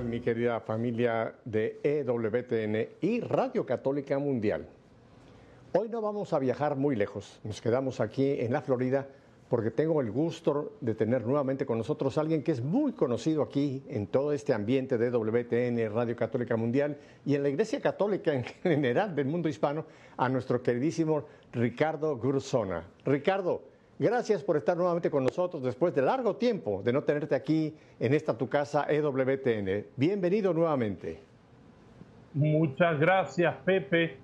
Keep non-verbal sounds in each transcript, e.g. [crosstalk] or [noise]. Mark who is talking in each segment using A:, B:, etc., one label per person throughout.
A: mi querida familia de EWTN y Radio Católica Mundial? Hoy no vamos a viajar muy lejos, nos quedamos aquí en la Florida porque tengo el gusto de tener nuevamente con nosotros a alguien que es muy conocido aquí en todo este ambiente de EWTN, Radio Católica Mundial y en la Iglesia Católica en general del mundo hispano, a nuestro queridísimo Ricardo Gurzona. Ricardo, Gracias por estar nuevamente con nosotros después de largo tiempo de no tenerte aquí en esta tu casa EWTN. Bienvenido nuevamente.
B: Muchas gracias, Pepe.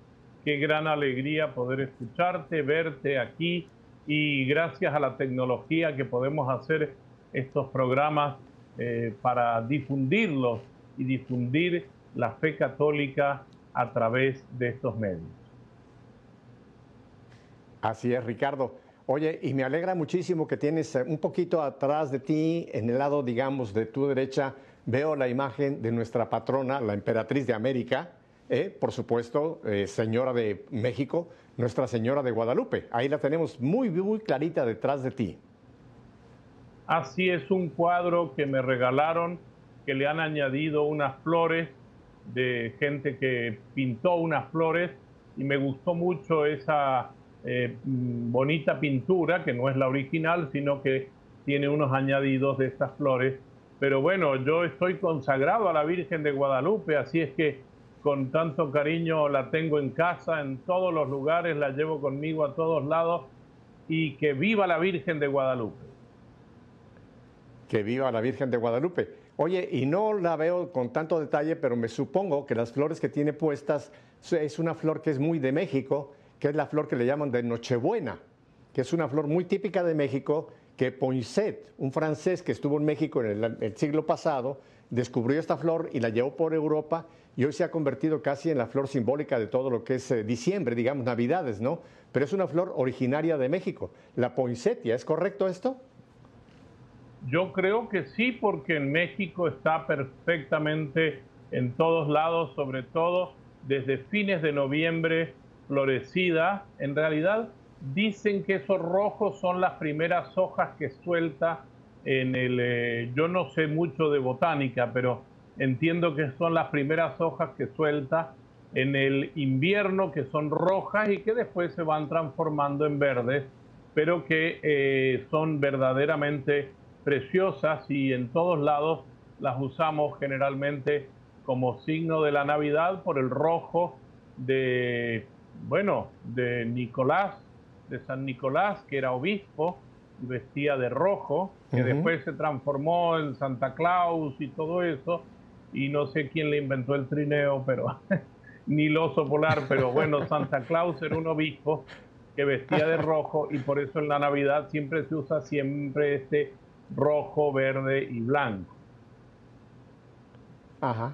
B: Qué gran alegría poder escucharte, verte aquí y gracias a la tecnología que podemos hacer estos programas eh, para difundirlos y difundir la fe católica a través de estos medios.
A: Así es, Ricardo. Oye, y me alegra muchísimo que tienes eh, un poquito atrás de ti, en el lado, digamos, de tu derecha, veo la imagen de nuestra patrona, la emperatriz de América, eh, por supuesto, eh, señora de México, Nuestra Señora de Guadalupe. Ahí la tenemos muy, muy clarita detrás de ti.
B: Así es un cuadro que me regalaron, que le han añadido unas flores de gente que pintó unas flores y me gustó mucho esa eh, bonita pintura, que no es la original, sino que tiene unos añadidos de estas flores. Pero bueno, yo estoy consagrado a la Virgen de Guadalupe, así es que con tanto cariño la tengo en casa, en todos los lugares, la llevo conmigo a todos lados y que viva la Virgen de Guadalupe.
A: Que viva la Virgen de Guadalupe. Oye, y no la veo con tanto detalle, pero me supongo que las flores que tiene puestas es una flor que es muy de México que es la flor que le llaman de Nochebuena, que es una flor muy típica de México, que Poinsett, un francés que estuvo en México en el, siglo pasado, descubrió esta flor y la llevó por Europa y hoy se ha convertido casi en la flor simbólica de todo lo que es eh, diciembre, digamos, Navidades, ¿no? Pero es una flor originaria de México, la poinsettia, ¿es correcto esto?
B: Yo creo que sí, porque en México está perfectamente en todos lados, sobre todo desde fines de noviembre florecida, en realidad dicen que esos rojos son las primeras hojas que suelta en el... Eh, yo no sé mucho de botánica, pero entiendo que son las primeras hojas que suelta en el invierno, que son rojas y que después se van transformando en verdes, pero que eh, son verdaderamente preciosas y en todos lados las usamos generalmente como signo de la Navidad por el rojo de bueno, de Nicolás, de San Nicolás, que era obispo, vestía de rojo, que después se transformó en Santa Claus y todo eso, y no sé quién le inventó el trineo, pero [laughs] ni el oso polar, pero bueno, [laughs] Santa Claus era un obispo que vestía de rojo y por eso en la Navidad siempre se usa siempre este rojo, verde y blanco.
A: Ajá.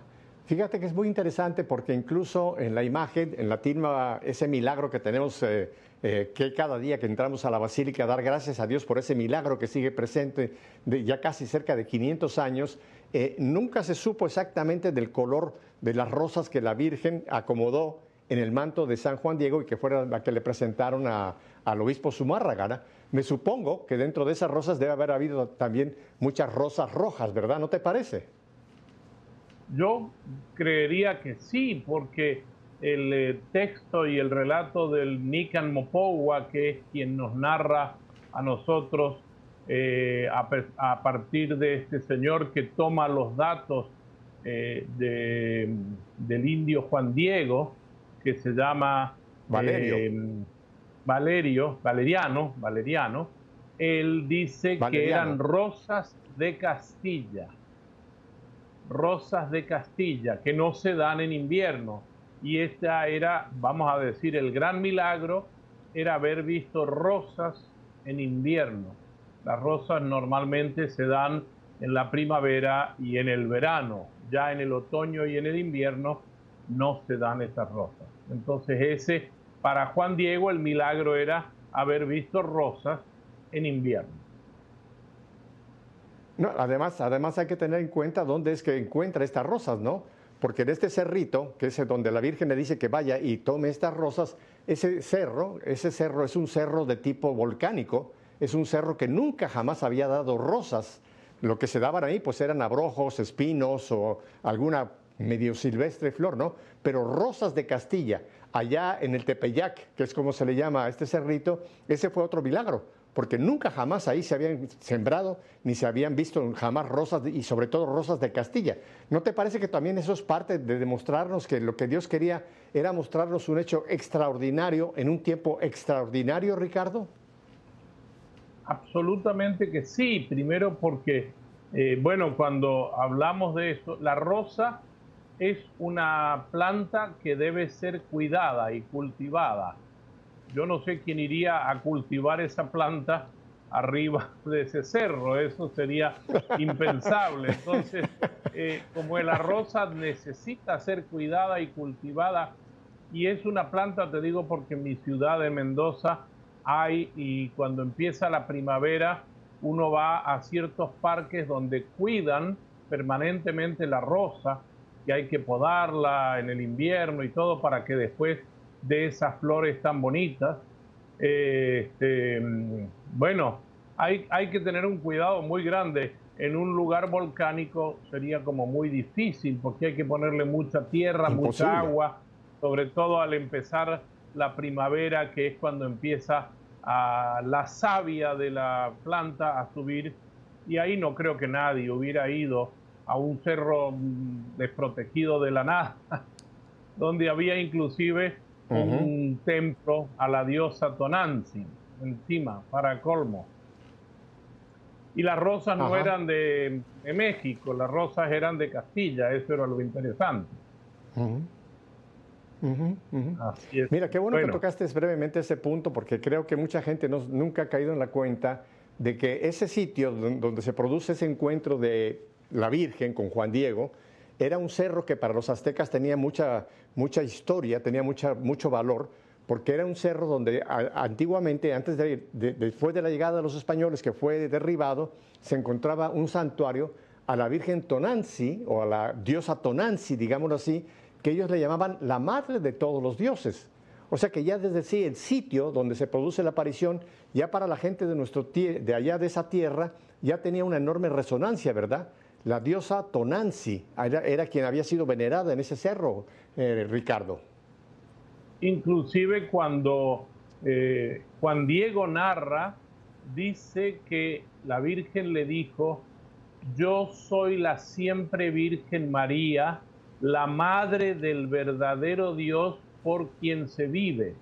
A: Fíjate que es muy interesante porque incluso en la imagen, en la tilma, ese milagro que tenemos eh, eh, que cada día que entramos a la basílica, dar gracias a Dios por ese milagro que sigue presente de ya casi cerca de 500 años, eh, nunca se supo exactamente del color de las rosas que la Virgen acomodó en el manto de San Juan Diego y que fuera la que le presentaron al obispo Zumárraga. Me supongo que dentro de esas rosas debe haber habido también muchas rosas rojas, ¿verdad? ¿No te parece?
B: Yo creería que sí, porque el eh, texto y el relato del Nican Mopowa, que es quien nos narra a nosotros eh, a, partir de este señor que toma los datos eh, del indio Juan Diego, que se llama
A: Valerio.
B: Valerio, Valeriano, Valeriano, él dice que eran rosas de Castilla rosas de Castilla que no se dan en invierno. Y esta era, vamos a decir, el gran milagro era haber visto rosas en invierno. Las rosas normalmente se dan en la primavera y en el verano. Ya en el otoño y en el invierno no se dan esas rosas. Entonces ese, para Juan Diego, el milagro era haber visto rosas en invierno
A: además, además hay que tener en cuenta dónde es que encuentra estas rosas, ¿no? Porque en este cerrito, que es donde la Virgen le dice que vaya y tome estas rosas, ese cerro, ese cerro es un cerro de tipo volcánico, es un cerro que nunca jamás había dado rosas, lo que se daban ahí pues eran abrojos, espinos o alguna medio silvestre flor, ¿no? Pero rosas de Castilla, allá en el Tepeyac, que es como se le llama a este cerrito, ese fue otro milagro, porque nunca jamás ahí se habían sembrado ni se habían visto jamás rosas y sobre todo rosas de Castilla. ¿No te parece que también eso es parte de demostrarnos que lo que Dios quería era mostrarnos un hecho extraordinario en un tiempo extraordinario, Ricardo?
B: Absolutamente que sí, primero porque, eh, bueno, cuando hablamos de eso, la rosa es una planta que debe ser cuidada y cultivada. Yo no sé quién iría a cultivar esa planta arriba [laughs] de ese cerro, eso sería impensable. Entonces, eh, como la rosa necesita ser cuidada y cultivada, y es una planta, te digo, porque en mi ciudad de Mendoza hay, y cuando empieza la primavera, uno va a ciertos parques donde cuidan permanentemente la rosa que hay que podarla en el invierno y todo para que después de esas flores tan bonitas. Este, bueno, hay, hay que tener un cuidado muy grande. En un lugar volcánico sería como muy difícil porque hay que ponerle mucha tierra, mucha agua, sobre todo al empezar la primavera, que es cuando empieza a la savia de la planta a subir. Y ahí no creo que nadie hubiera ido a un cerro mm, desprotegido de la nada, [laughs] donde había inclusive un templo a la diosa Tonantzin encima, para colmo. Y las rosas no eran de, México, las rosas eran de Castilla, eso era lo interesante.
A: Mira, qué bueno, que tocaste brevemente ese punto, porque creo que mucha gente no, nunca ha caído en la cuenta de que ese sitio donde se produce ese encuentro de la Virgen con Juan Diego, era un cerro que para los aztecas tenía mucha, mucha historia, tenía mucha, mucho valor, porque era un cerro donde antiguamente, antes de, después de la llegada de los españoles, que fue derribado, se encontraba un santuario a la Virgen Tonanzi, o a la diosa Tonanzi, digámoslo así, que ellos le llamaban la madre de todos los dioses. O sea que ya desde sí, el sitio donde se produce la aparición, ya para la gente de, nuestro, de allá de esa tierra, ya tenía una enorme resonancia, ¿verdad? La diosa Tonanzi era, quien había sido venerada en ese cerro, eh, Ricardo.
B: Inclusive cuando eh, Juan Diego narra, dice que la Virgen le dijo, yo soy la siempre Virgen María, la madre del verdadero Dios por quien se vive.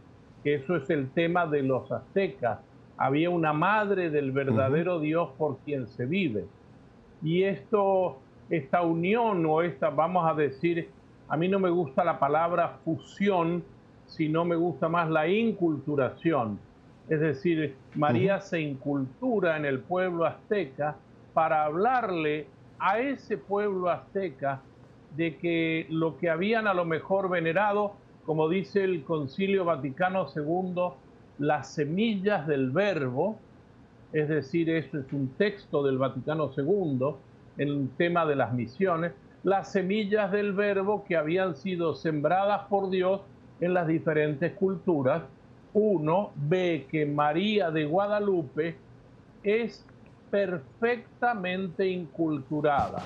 B: Eso es el tema de los aztecas. Había una madre del verdadero Dios por quien se vive. Y esto, esta unión o esta, vamos a decir, a mí no me gusta la palabra fusión, sino me gusta más la inculturación. Es decir, María se incultura en el pueblo azteca para hablarle a ese pueblo azteca de que lo que habían a lo mejor venerado, como dice el Concilio Vaticano II, las semillas del verbo, es decir, eso es un texto del Vaticano II en el tema de las misiones, las semillas del verbo que habían sido sembradas por Dios en las diferentes culturas. Uno ve que María de Guadalupe es perfectamente inculturada,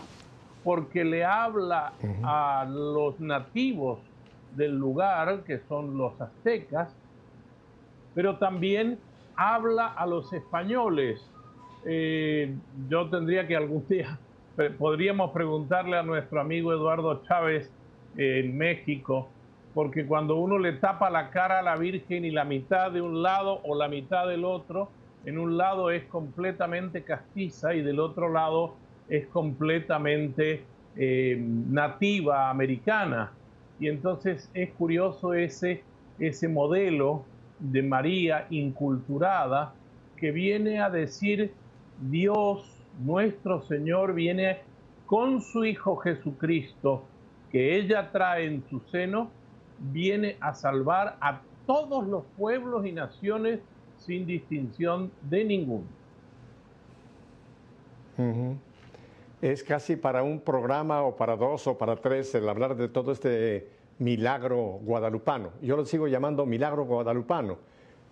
B: porque le habla a los nativos del lugar, que son los aztecas, pero también habla a los españoles. Eh, yo tendría que algún día, [laughs] podríamos preguntarle a nuestro amigo Eduardo Chávez eh, en México, porque cuando uno le tapa la cara a la Virgen y la mitad de un lado o la mitad del otro, en un lado es completamente castiza y del otro lado es completamente eh, nativa americana. Y entonces es curioso ese, ese modelo de María inculturada que viene a decir Dios nuestro Señor viene con su Hijo Jesucristo que ella trae en su seno, viene a salvar a todos los pueblos y naciones sin distinción de ninguno.
A: Es casi para un programa o para dos o para tres el hablar de todo este milagro guadalupano. Yo lo sigo llamando milagro guadalupano.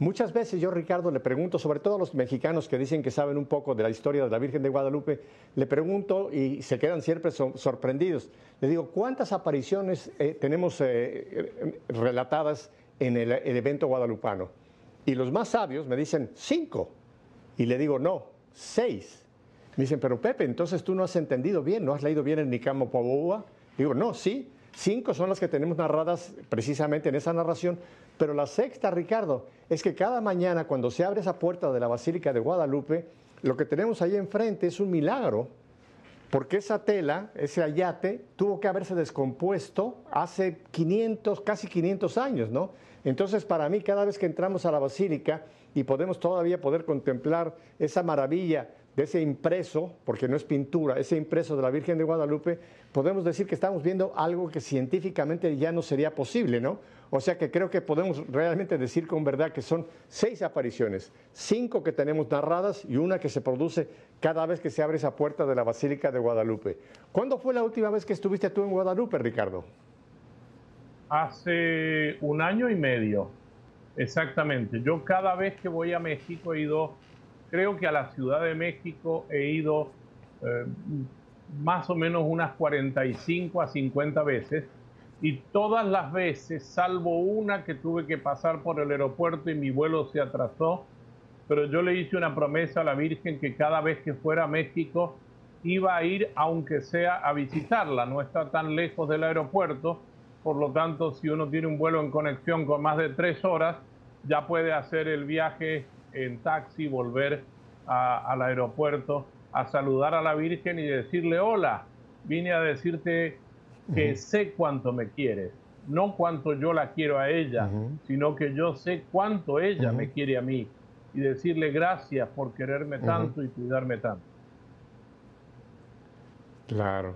A: Muchas veces yo, Ricardo, le pregunto, sobre todo a los mexicanos que dicen que saben un poco de la historia de la Virgen de Guadalupe, le pregunto y se quedan siempre sorprendidos. Le digo, ¿cuántas apariciones eh, tenemos eh, relatadas en el, evento guadalupano? Y los más sabios me dicen, cinco. Y le digo, no, seis. Me dicen, pero Pepe, entonces tú no has entendido bien, no has leído bien el Nicamo Poboa. Digo, no, sí, cinco son las que tenemos narradas precisamente en esa narración, pero la sexta, Ricardo, es que cada mañana cuando se abre esa puerta de la Basílica de Guadalupe, lo que tenemos ahí enfrente es un milagro, porque esa tela, ese ayate, tuvo que haberse descompuesto hace 500, casi 500 años, ¿no? Entonces, para mí, cada vez que entramos a la Basílica y podemos todavía poder contemplar esa maravilla de ese impreso, porque no es pintura, ese impreso de la Virgen de Guadalupe, podemos decir que estamos viendo algo que científicamente ya no sería posible, ¿no? O sea que creo que podemos realmente decir con verdad que son seis apariciones, cinco que tenemos narradas y una que se produce cada vez que se abre esa puerta de la Basílica de Guadalupe. ¿Cuándo fue la última vez que estuviste tú en Guadalupe, Ricardo?
B: Hace un año y medio, exactamente. Yo cada vez que voy a México he ido creo que a la Ciudad de México he ido eh, más o menos unas 45 a 50 veces y todas las veces, salvo una que tuve que pasar por el aeropuerto y mi vuelo se atrasó, pero yo le hice una promesa a la Virgen que cada vez que fuera a México iba a ir aunque sea a visitarla, no está tan lejos del aeropuerto, por lo tanto si uno tiene un vuelo en conexión con más de tres horas, ya puede hacer el viaje en taxi, volver al aeropuerto a saludar a la Virgen y decirle, hola, vine a decirte que sé cuánto me quieres, no cuánto yo la quiero a ella, sino que yo sé cuánto ella me quiere a mí y decirle gracias por quererme tanto y cuidarme tanto.
A: Claro.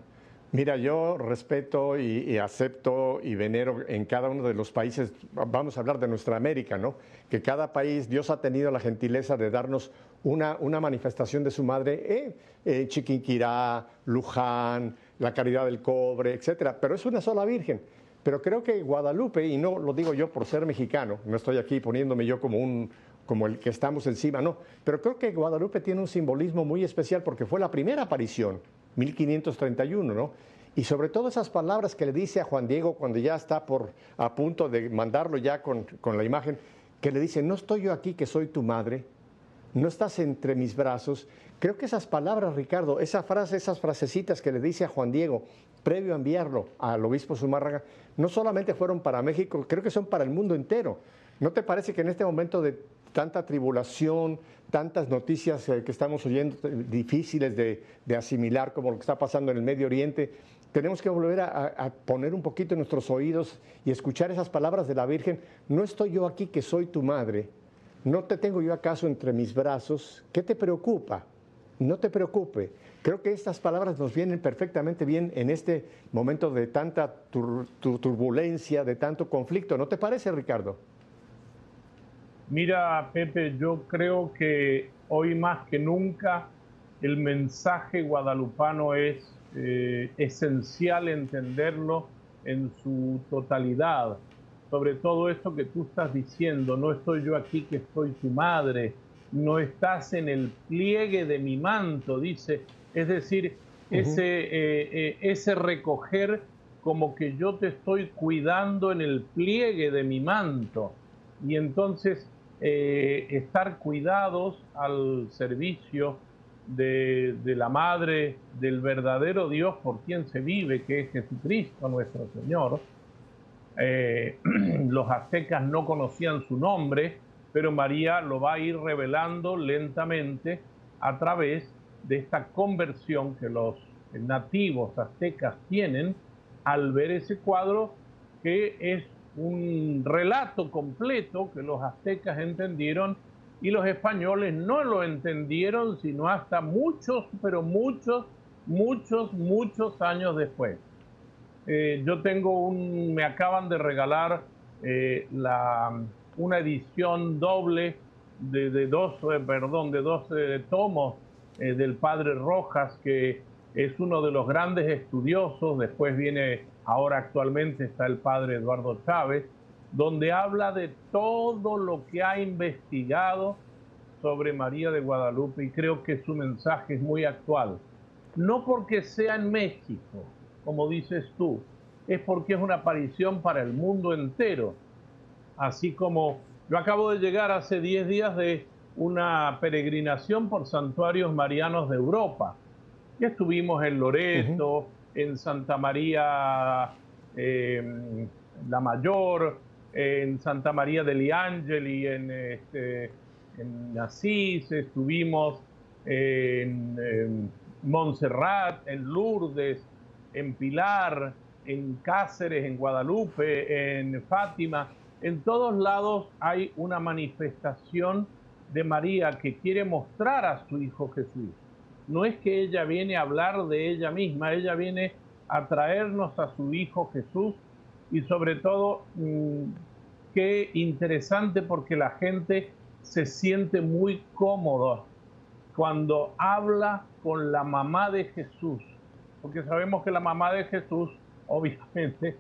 A: Mira, yo respeto y, acepto y venero en cada uno de los países, vamos a hablar de nuestra América, ¿no? Que cada país, Dios ha tenido la gentileza de darnos una, una manifestación de su madre, eh, Chiquinquirá, Luján, la caridad del cobre, etcétera. Pero es una sola Virgen. Pero creo que Guadalupe, y no lo digo yo por ser mexicano, no estoy aquí poniéndome yo como un como el que estamos encima, no. Pero creo que Guadalupe tiene un simbolismo muy especial porque fue la primera aparición 1531, ¿no? Y sobre todo esas palabras que le dice a Juan Diego cuando ya está por, a punto de mandarlo ya con, con la imagen, que le dice, no estoy yo aquí que soy tu madre, no estás entre mis brazos. Creo que esas palabras, Ricardo, esa frase, esas frasecitas que le dice a Juan Diego, previo a enviarlo al obispo Zumárraga, no solamente fueron para México, creo que son para el mundo entero. ¿No te parece que en este momento de tanta tribulación, tantas noticias eh, que estamos oyendo eh, difíciles de, asimilar, como lo que está pasando en el Medio Oriente, tenemos que volver a, poner un poquito en nuestros oídos y escuchar esas palabras de la Virgen. No estoy yo aquí que soy tu madre, no te tengo yo acaso entre mis brazos, ¿qué te preocupa? No te preocupe. Creo que estas palabras nos vienen perfectamente bien en este momento de tanta turbulencia, de tanto conflicto. ¿No te parece, Ricardo?
B: Mira, Pepe, yo creo que hoy más que nunca el mensaje guadalupano es eh, esencial entenderlo en su totalidad. Sobre todo esto que tú estás diciendo, no estoy yo aquí que soy tu madre, no estás en el pliegue de mi manto, dice. Es decir, ese, eh, eh, ese recoger como que yo te estoy cuidando en el pliegue de mi manto. Y entonces eh, estar cuidados al servicio de, la Madre del verdadero Dios por quien se vive, que es Jesucristo nuestro Señor. Eh, [clears throat] los aztecas no conocían su nombre, pero María lo va a ir revelando lentamente a través de esta conversión que los nativos aztecas tienen al ver ese cuadro que es un relato completo que los aztecas entendieron y los españoles no lo entendieron sino hasta muchos, pero muchos, muchos, muchos años después. Eh, yo tengo un, me acaban de regalar eh, la, una edición doble de, dos, eh, perdón, de dos tomos del padre Rojas, que es uno de los grandes estudiosos, después viene Ahora actualmente está el padre Eduardo Chávez donde habla de todo lo que ha investigado sobre María de Guadalupe y creo que su mensaje es muy actual. No porque sea en México, como dices tú, es porque es una aparición para el mundo entero. Así como yo acabo de llegar hace 10 días de una peregrinación por santuarios marianos de Europa. Y estuvimos en Loreto, en Santa María eh, la Mayor, en Santa María degli Angeli, en, este, en Asís, estuvimos en, en Montserrat, en Lourdes, en Pilar, en Cáceres, en Guadalupe, en Fátima. En todos lados hay una manifestación de María que quiere mostrar a su Hijo Jesús. No es que ella viene a hablar de ella misma, ella viene a traernos a su Hijo Jesús y sobre todo mm, qué interesante porque la gente se siente muy cómoda cuando habla con la mamá de Jesús, porque sabemos que la mamá de Jesús, obviamente,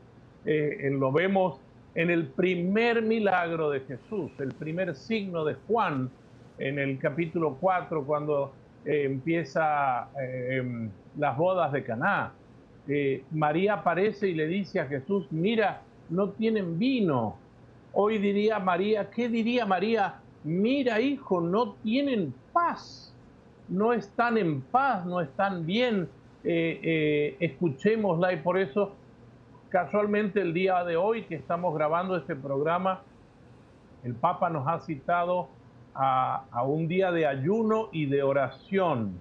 B: eh, lo vemos en el primer milagro de Jesús, el primer signo de Juan, en el capítulo 4, cuando eh, empieza eh, las bodas de Caná. María aparece y le dice a Jesús, mira, no tienen vino. Hoy diría María, ¿qué diría María? Mira, hijo, no tienen paz, no están en paz, no están bien. Eh, escuchémosla y por eso casualmente el día de hoy que estamos grabando este programa, el Papa nos ha citado a, un día de ayuno y de oración.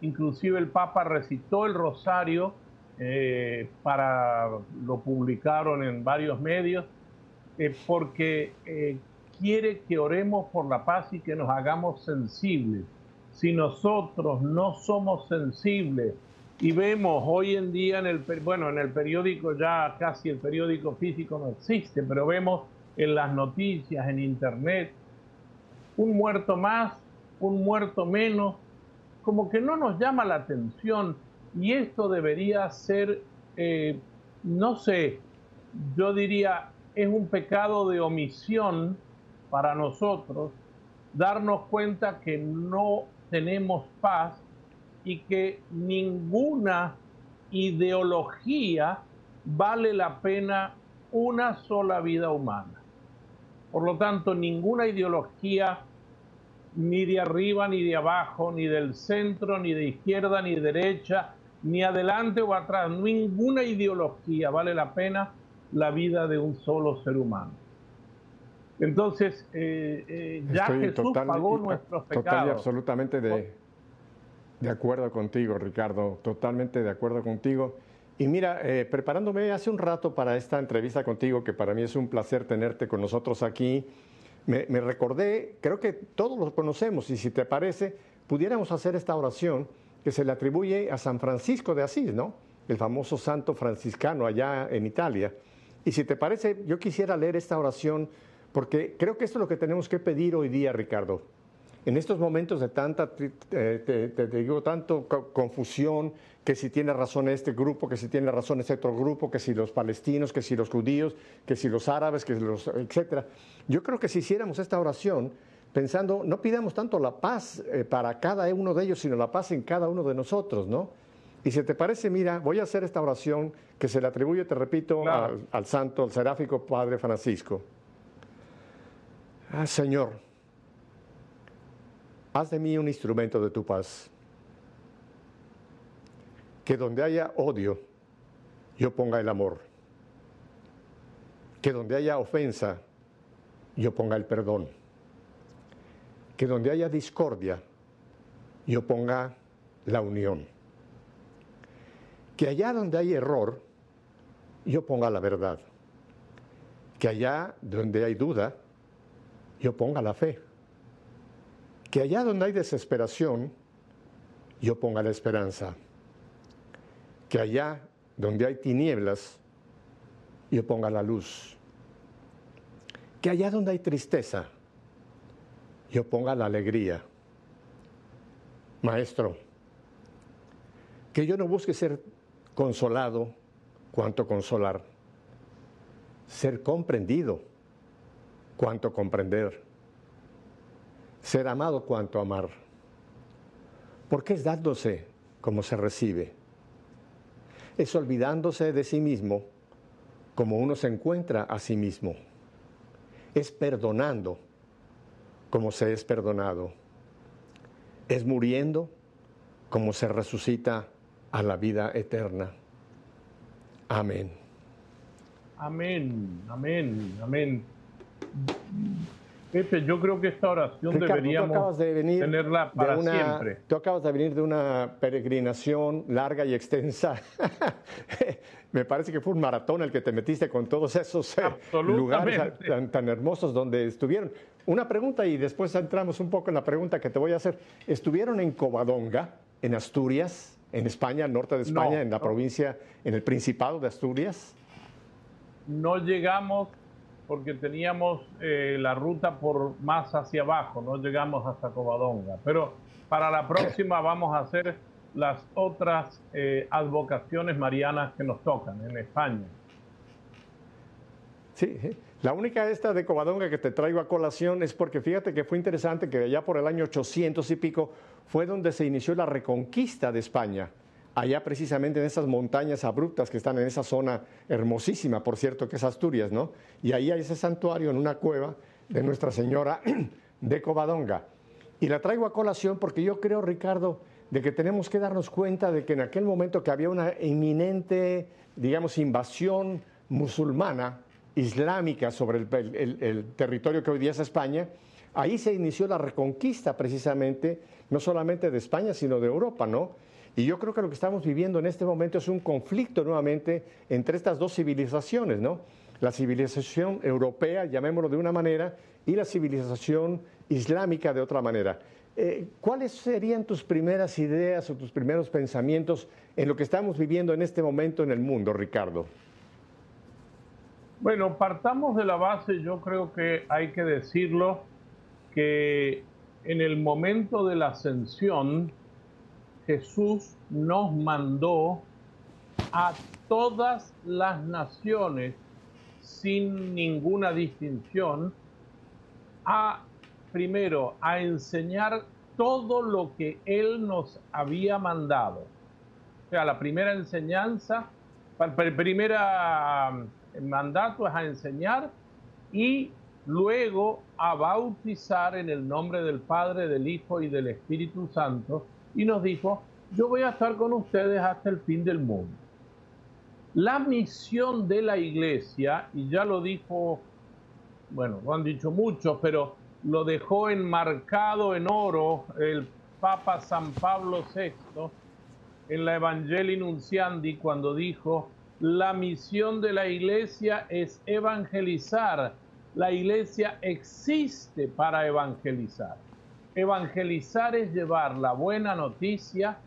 B: Inclusive el Papa recitó el rosario, eh, para lo publicaron en varios medios, eh, porque eh, quiere que oremos por la paz y que nos hagamos sensibles. Si nosotros no somos sensibles y vemos hoy en día bueno, en el periódico ya casi el periódico físico no existe, pero vemos en las noticias, en internet, un muerto más, un muerto menos, como que no nos llama la atención y esto debería ser, eh, no sé, yo diría, es un pecado de omisión para nosotros darnos cuenta que no tenemos paz y que ninguna ideología vale la pena una sola vida humana. Por lo tanto, ninguna ideología, ni de arriba, ni de abajo, ni del centro, ni de izquierda, ni de derecha, ni adelante o atrás, ninguna ideología vale la pena la vida de un solo ser humano. Entonces, eh, eh, ya Jesús pagó nuestros pecados. Total
A: y absolutamente de, de acuerdo contigo, Ricardo, totalmente de acuerdo contigo. Y mira, eh, preparándome hace un rato para esta entrevista contigo, que para mí es un placer tenerte con nosotros aquí, me, recordé, creo que todos lo conocemos, y si te parece, pudiéramos hacer esta oración que se le atribuye a San Francisco de Asís, ¿no? El famoso santo franciscano allá en Italia. Y si te parece, yo quisiera leer esta oración, porque creo que esto es lo que tenemos que pedir hoy día, Ricardo en estos momentos de tanta, eh, te, digo, tanto confusión, que si tiene razón este grupo, que si tiene razón este otro grupo, que si los palestinos, que si los judíos, que si los árabes, que los, etcétera. Yo creo que si hiciéramos esta oración, pensando, no pidamos tanto la paz eh, para cada uno de ellos, sino la paz en cada uno de nosotros, ¿no? Y si te parece, mira, voy a hacer esta oración que se le atribuye, te repito, al, al santo, al seráfico Padre Francisco. Ah, Señor, haz de mí un instrumento de tu paz. Que donde haya odio, yo ponga el amor. Que donde haya ofensa, yo ponga el perdón. Que donde haya discordia, yo ponga la unión. Que allá donde hay error, yo ponga la verdad. Que allá donde hay duda, yo ponga la fe que allá donde hay desesperación, yo ponga la esperanza. Que allá donde hay tinieblas, yo ponga la luz. Que allá donde hay tristeza, yo ponga la alegría. Maestro, que yo no busque ser consolado cuanto consolar, ser comprendido cuanto comprender, ser amado cuanto amar. Porque es dándose como se recibe. Es olvidándose de sí mismo como uno se encuentra a sí mismo. Es perdonando como se es perdonado. Es muriendo como se resucita a la vida eterna. Amén.
B: Amén, amén, amén. Pepe, yo creo que esta oración deberíamos tenerla para siempre.
A: Tú acabas de venir de una peregrinación larga y extensa. [laughs] Me parece que fue un maratón el que te metiste con todos esos eh, lugares tan, hermosos donde estuvieron. Una pregunta y después entramos un poco en la pregunta que te voy a hacer. ¿Estuvieron en Covadonga, en Asturias, en España, norte de España, en la provincia, en el Principado de Asturias?
B: No llegamos porque teníamos eh, la ruta por más hacia abajo, no llegamos hasta Covadonga. Pero para la próxima vamos a hacer las otras eh, advocaciones marianas que nos tocan en España.
A: Sí, la única esta de Covadonga que te traigo a colación es porque fíjate que fue interesante que allá por el año 800 y pico fue donde se inició la reconquista de España allá precisamente en esas montañas abruptas que están en esa zona hermosísima, por cierto, que es Asturias, ¿no? Y ahí hay ese santuario en una cueva de Nuestra Señora [clears throat] de Covadonga. Y la traigo a colación porque yo creo, Ricardo, de que tenemos que darnos cuenta de que en aquel momento que había una inminente, digamos, invasión musulmana, islámica sobre el, territorio que hoy día es España, ahí se inició la reconquista precisamente, no solamente de España, sino de Europa, ¿no? Y yo creo que lo que estamos viviendo en este momento es un conflicto nuevamente entre estas dos civilizaciones, ¿no? La civilización europea, llamémoslo de una manera, y la civilización islámica de otra manera. Eh, ¿Cuáles serían tus primeras ideas o tus primeros pensamientos en lo que estamos viviendo en este momento en el mundo, Ricardo?
B: Bueno, partamos de la base, yo creo que hay que decirlo, que en el momento de la ascensión, Jesús nos mandó a todas las naciones sin ninguna distinción a primero a enseñar todo lo que él nos había mandado. O sea, la primera enseñanza, el primer mandato es a enseñar y luego a bautizar en el nombre del Padre, del Hijo y del Espíritu Santo y nos dijo, yo voy a estar con ustedes hasta el fin del mundo. La misión de la iglesia, y ya lo dijo, bueno, lo han dicho muchos, pero lo dejó enmarcado en oro el Papa San Pablo VI en la Evangelii Nunciandi cuando dijo, la misión de la iglesia es evangelizar. La iglesia existe para evangelizar. Evangelizar es llevar la buena noticia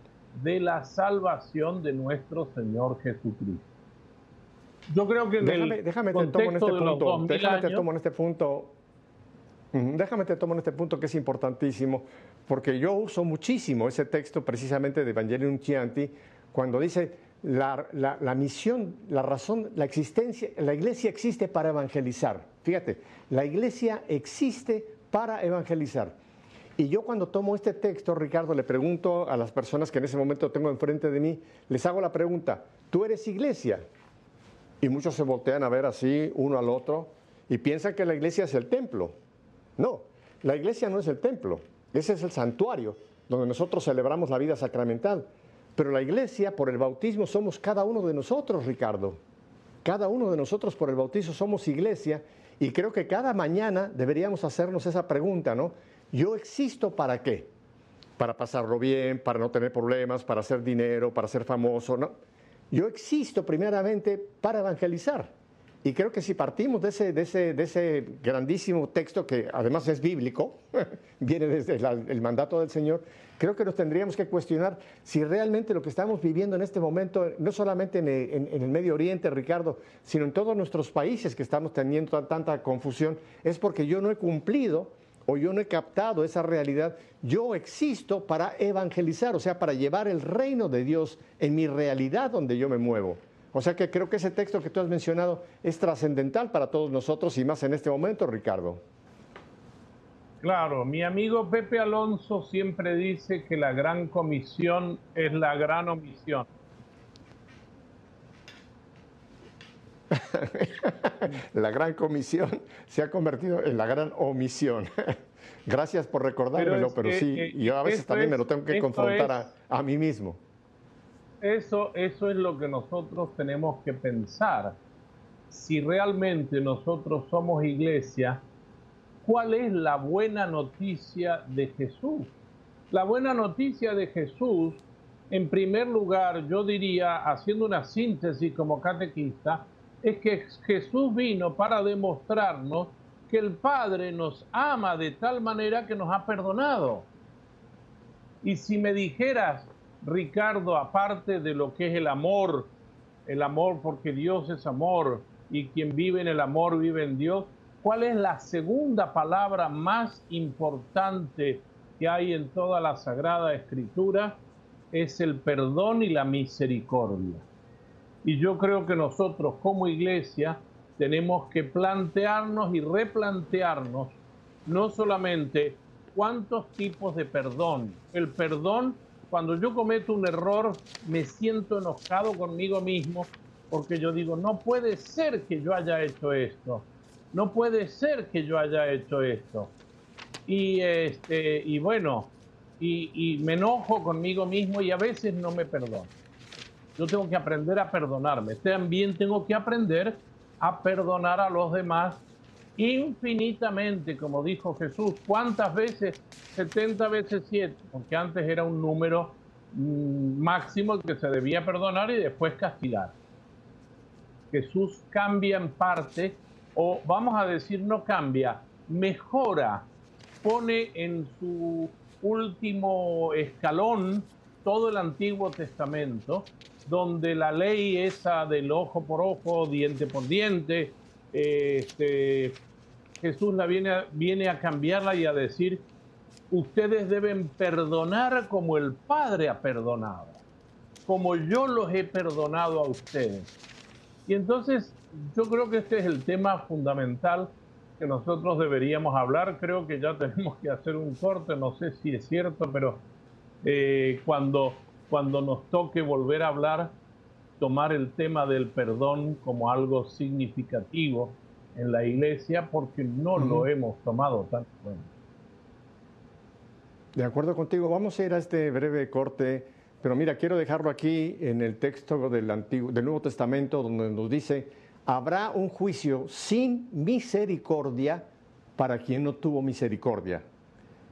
B: de la salvación de nuestro Señor Jesucristo.
A: Yo creo que déjame, déjame te tomo en este punto, déjame te tomo en este punto, déjame te tomo en este punto que es importantísimo, porque yo uso muchísimo ese texto precisamente de Evangelium Chianti cuando dice la, la, misión, la razón, la existencia, la iglesia existe para evangelizar. Fíjate, la iglesia existe para evangelizar. Y yo cuando tomo este texto, Ricardo, le pregunto a las personas que en ese momento tengo enfrente de mí, les hago la pregunta, ¿tú eres iglesia? Y muchos se voltean a ver así, uno al otro, y piensan que la iglesia es el templo. No, la iglesia no es el templo, ese es el santuario, donde nosotros celebramos la vida sacramental. Pero la iglesia, por el bautismo, somos cada uno de nosotros, Ricardo. Cada uno de nosotros por el bautismo somos iglesia y creo que cada mañana deberíamos hacernos esa pregunta, ¿no? Yo existo para qué? Para pasarlo bien, para no tener problemas, para hacer dinero, para ser famoso, ¿no? Yo existo primeramente para evangelizar. Y creo que si partimos de ese, grandísimo texto, que además es bíblico, [laughs] viene desde el mandato del Señor, creo que nos tendríamos que cuestionar si realmente lo que estamos viviendo en este momento, no solamente en el Medio Oriente, Ricardo, sino en todos nuestros países que estamos teniendo tanta confusión, es porque yo no he cumplido o yo no he captado esa realidad, yo existo para evangelizar, o sea, para llevar el reino de Dios en mi realidad donde yo me muevo. O sea que creo que ese texto que tú has mencionado es trascendental para todos nosotros y más en este momento, Ricardo.
B: Claro, mi amigo Pepe Alonso siempre dice que la gran comisión es la gran omisión. [laughs]
A: la gran comisión se ha convertido en la gran omisión. [laughs] Gracias por recordármelo, pero, sí, eh, yo a veces también me lo tengo que confrontar a, mí mismo.
B: Eso, eso es lo que nosotros tenemos que pensar. Si realmente nosotros somos iglesia, ¿cuál es la buena noticia de Jesús? La buena noticia de Jesús, en primer lugar, yo diría, haciendo una síntesis como catequista, es que Jesús vino para demostrarnos que el Padre nos ama de tal manera que nos ha perdonado. Y si me dijeras, Ricardo, aparte de lo que es el amor, el amor porque Dios es amor y quien vive en el amor vive en Dios, ¿cuál es la segunda palabra más importante que hay en toda la Sagrada Escritura? Es el perdón y la misericordia. Y yo creo que nosotros como iglesia tenemos que plantearnos y replantearnos no solamente cuántos tipos de perdón. El perdón, cuando yo cometo un error, me siento enojado conmigo mismo porque yo digo, no puede ser que yo haya hecho esto. No puede ser que yo haya hecho esto. Y, este, y bueno, y, me enojo conmigo mismo y a veces no me perdono. Yo tengo que aprender a perdonarme. También tengo que aprender a perdonar a los demás infinitamente, como dijo Jesús. ¿Cuántas veces? 70 veces 7, porque antes era un número mm, máximo que se debía perdonar y después castigar. Jesús cambia en parte, o vamos a decir no cambia, mejora, pone en su último escalón todo el Antiguo Testamento donde la ley esa del ojo por ojo, diente por diente, este, Jesús la viene, a, viene a cambiarla y a decir, ustedes deben perdonar como el Padre ha perdonado, como yo los he perdonado a ustedes. Y entonces yo creo que este es el tema fundamental que nosotros deberíamos hablar. Creo que ya [laughs] tenemos que hacer un corte, no sé si es cierto, pero eh, cuando cuando nos toque volver a hablar, tomar el tema del perdón como algo significativo en la iglesia porque no lo hemos tomado tan bueno.
A: De acuerdo contigo, vamos a ir a este breve corte, pero mira, quiero dejarlo aquí en el texto del, Antiguo, del Nuevo Testamento donde nos dice, habrá un juicio sin misericordia para quien no tuvo misericordia.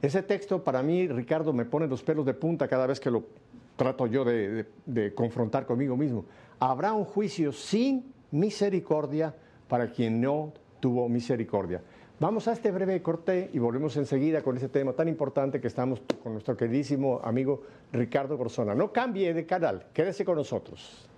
A: Ese texto para mí, Ricardo, me pone los pelos de punta cada vez que lo trato yo de, confrontar conmigo mismo. Habrá un juicio sin misericordia para quien no tuvo misericordia. Vamos a este breve corte y volvemos enseguida con este tema tan importante que estamos con nuestro queridísimo amigo Ricardo Borsona. No cambie de canal, quédese con nosotros.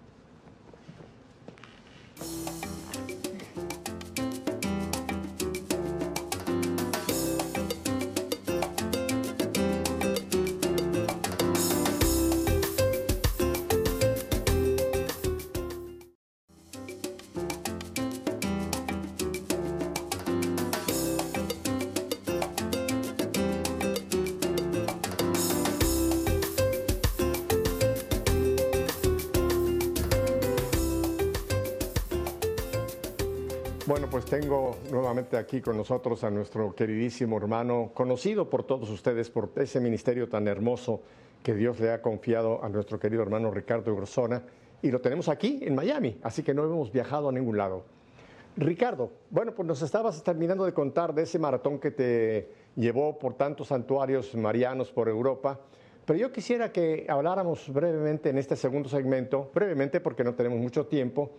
A: Tengo nuevamente aquí con nosotros a nuestro queridísimo hermano, conocido por todos ustedes por ese ministerio tan hermoso que Dios le ha confiado a nuestro querido hermano Ricardo Grosona, y lo tenemos aquí en Miami, así que no hemos viajado a ningún lado. Ricardo, bueno, pues nos estabas terminando de contar de ese maratón que te llevó por tantos santuarios marianos por Europa, pero yo quisiera que habláramos brevemente en este segundo segmento, brevemente porque no tenemos mucho tiempo,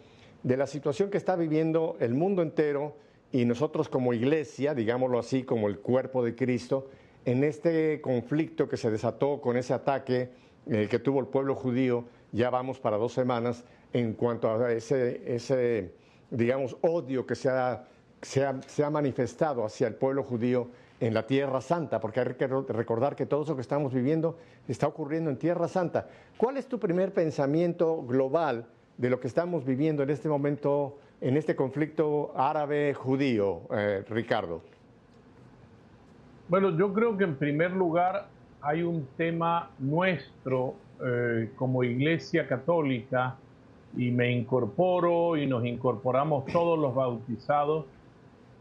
A: de la situación que está viviendo el mundo entero y nosotros como iglesia, digámoslo así, como el cuerpo de Cristo, en este conflicto que se desató con ese ataque eh, que tuvo el pueblo judío, ya vamos para dos semanas, en cuanto a ese, ese digamos, odio que se ha, se, ha, se ha manifestado hacia el pueblo judío en la Tierra Santa, porque hay que recordar que todo eso que estamos viviendo está ocurriendo en Tierra Santa. ¿Cuál es tu primer pensamiento global de lo que estamos viviendo en este momento, en este conflicto árabe-judío, eh, Ricardo?
B: Bueno, yo creo que en primer lugar hay un tema nuestro eh, como Iglesia Católica y me incorporo y nos incorporamos todos los bautizados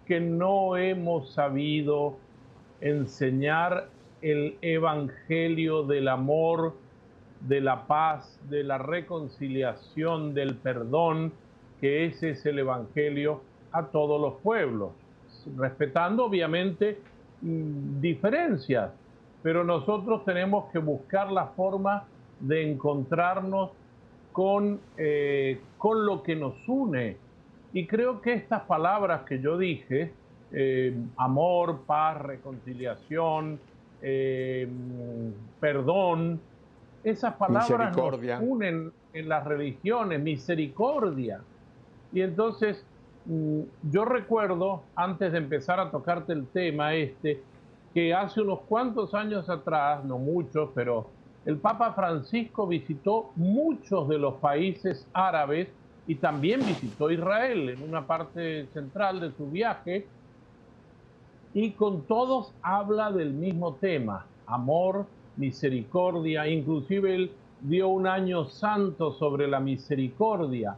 B: que no hemos sabido enseñar el Evangelio del amor, de la paz, de la reconciliación, del perdón, que ese es el Evangelio a todos los pueblos, respetando obviamente mm, diferencias, pero nosotros tenemos que buscar la forma de encontrarnos con, eh, con lo que nos une. Y creo que estas palabras que yo dije, eh, amor, paz, reconciliación, eh, perdón, esas palabras nos unen en las religiones, misericordia. Y entonces mm, yo recuerdo, antes de empezar a tocarte el tema este, que hace unos cuantos años atrás, no muchos, pero el Papa Francisco visitó muchos de los países árabes y también visitó Israel en una parte central de su viaje y con todos habla del mismo tema, amor, misericordia, inclusive él dio un año santo sobre la misericordia,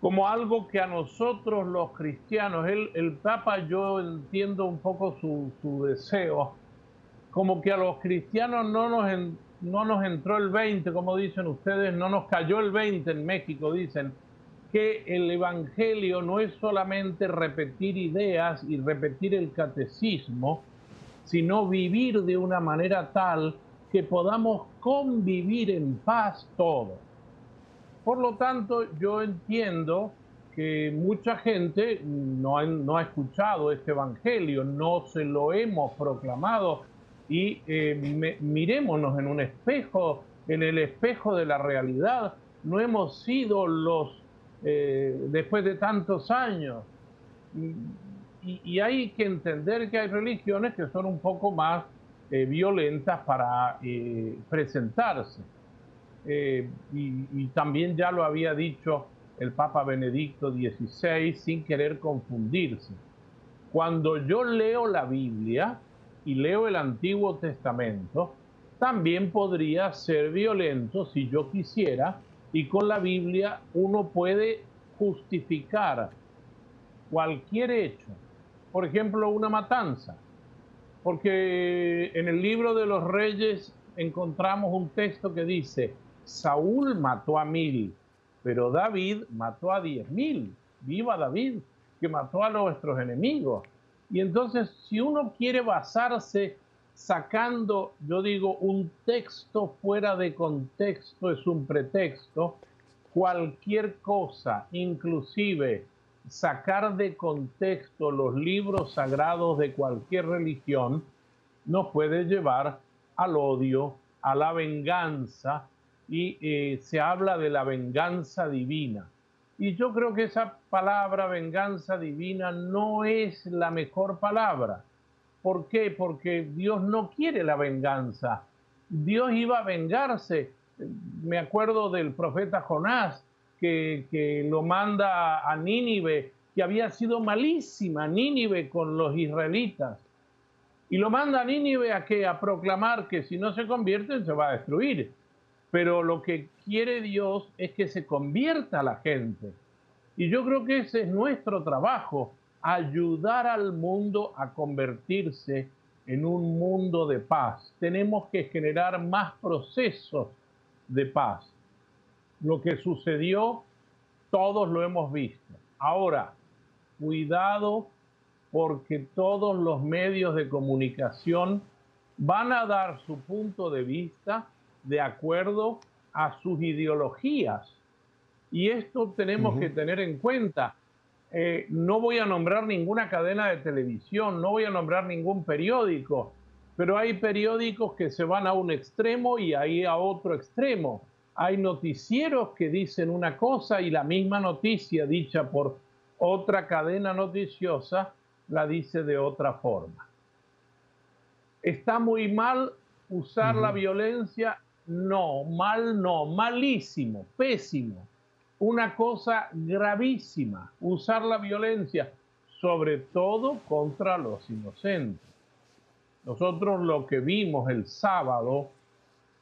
B: como algo que a nosotros los cristianos, el Papa yo entiendo un poco su, su, deseo, como que a los cristianos no nos, no nos entró el 20, como dicen ustedes, no nos cayó el 20 en México, dicen, que el Evangelio no es solamente repetir ideas y repetir el catecismo, sino vivir de una manera tal que podamos convivir en paz todos. Por lo tanto, yo entiendo que mucha gente no ha, no ha escuchado este Evangelio, no se lo hemos proclamado y eh, mirémonos en un espejo, en el espejo de la realidad. No hemos sido los eh, después de tantos años. Y, hay que entender que hay religiones que son un poco más eh, violentas para eh, presentarse. Y, y, también ya lo había dicho el Papa Benedicto XVI sin querer confundirse. Cuando yo leo la Biblia y leo el Antiguo Testamento, también podría ser violento si yo quisiera y con la Biblia uno puede justificar cualquier hecho, por ejemplo, una matanza, porque en el libro de los reyes encontramos un texto que dice, Saúl mató a mil, pero David mató a diez mil. Viva David, que mató a nuestros enemigos. Y entonces, si uno quiere basarse sacando, yo digo, un texto fuera de contexto es un pretexto, cualquier cosa, inclusive sacar de contexto los libros sagrados de cualquier religión, nos puede llevar al odio, a la venganza, y eh, se habla de la venganza divina. Y yo creo que esa palabra venganza divina no es la mejor palabra ¿Por qué? Porque Dios no quiere la venganza. Dios iba a vengarse. Me acuerdo del profeta Jonás, que, lo manda a Nínive, que había sido malísima Nínive con los israelitas. Y lo manda a Nínive a que a proclamar que si no se convierten se va a destruir. Pero lo que quiere Dios es que se convierta la gente. Y yo creo que ese es nuestro trabajo, ayudar al mundo a convertirse en un mundo de paz. Tenemos que generar más procesos de paz. Lo que sucedió, todos lo hemos visto. Ahora, cuidado porque todos los medios de comunicación van a dar su punto de vista de acuerdo a sus ideologías. Y esto tenemos que tener en cuenta. Eh, no voy a nombrar ninguna cadena de televisión, no voy a nombrar ningún periódico, pero hay periódicos que se van a un extremo y ahí a otro extremo. Hay noticieros que dicen una cosa y la misma noticia dicha por otra cadena noticiosa la dice de otra forma. ¿Está muy mal usar la violencia? No, mal no, malísimo, pésimo una cosa gravísima, usar la violencia, sobre todo contra los inocentes. Nosotros lo que vimos el sábado,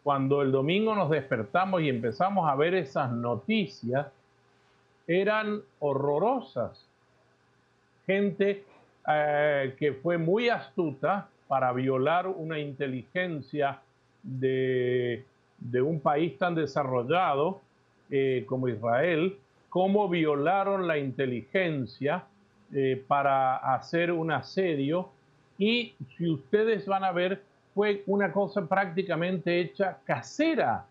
B: cuando el domingo nos despertamos y empezamos a ver esas noticias, eran horrorosas. Gente eh, que fue muy astuta para violar una inteligencia de, un país tan desarrollado eh, como Israel, cómo violaron la inteligencia eh, para hacer un asedio y si ustedes van a ver, fue una cosa prácticamente hecha casera.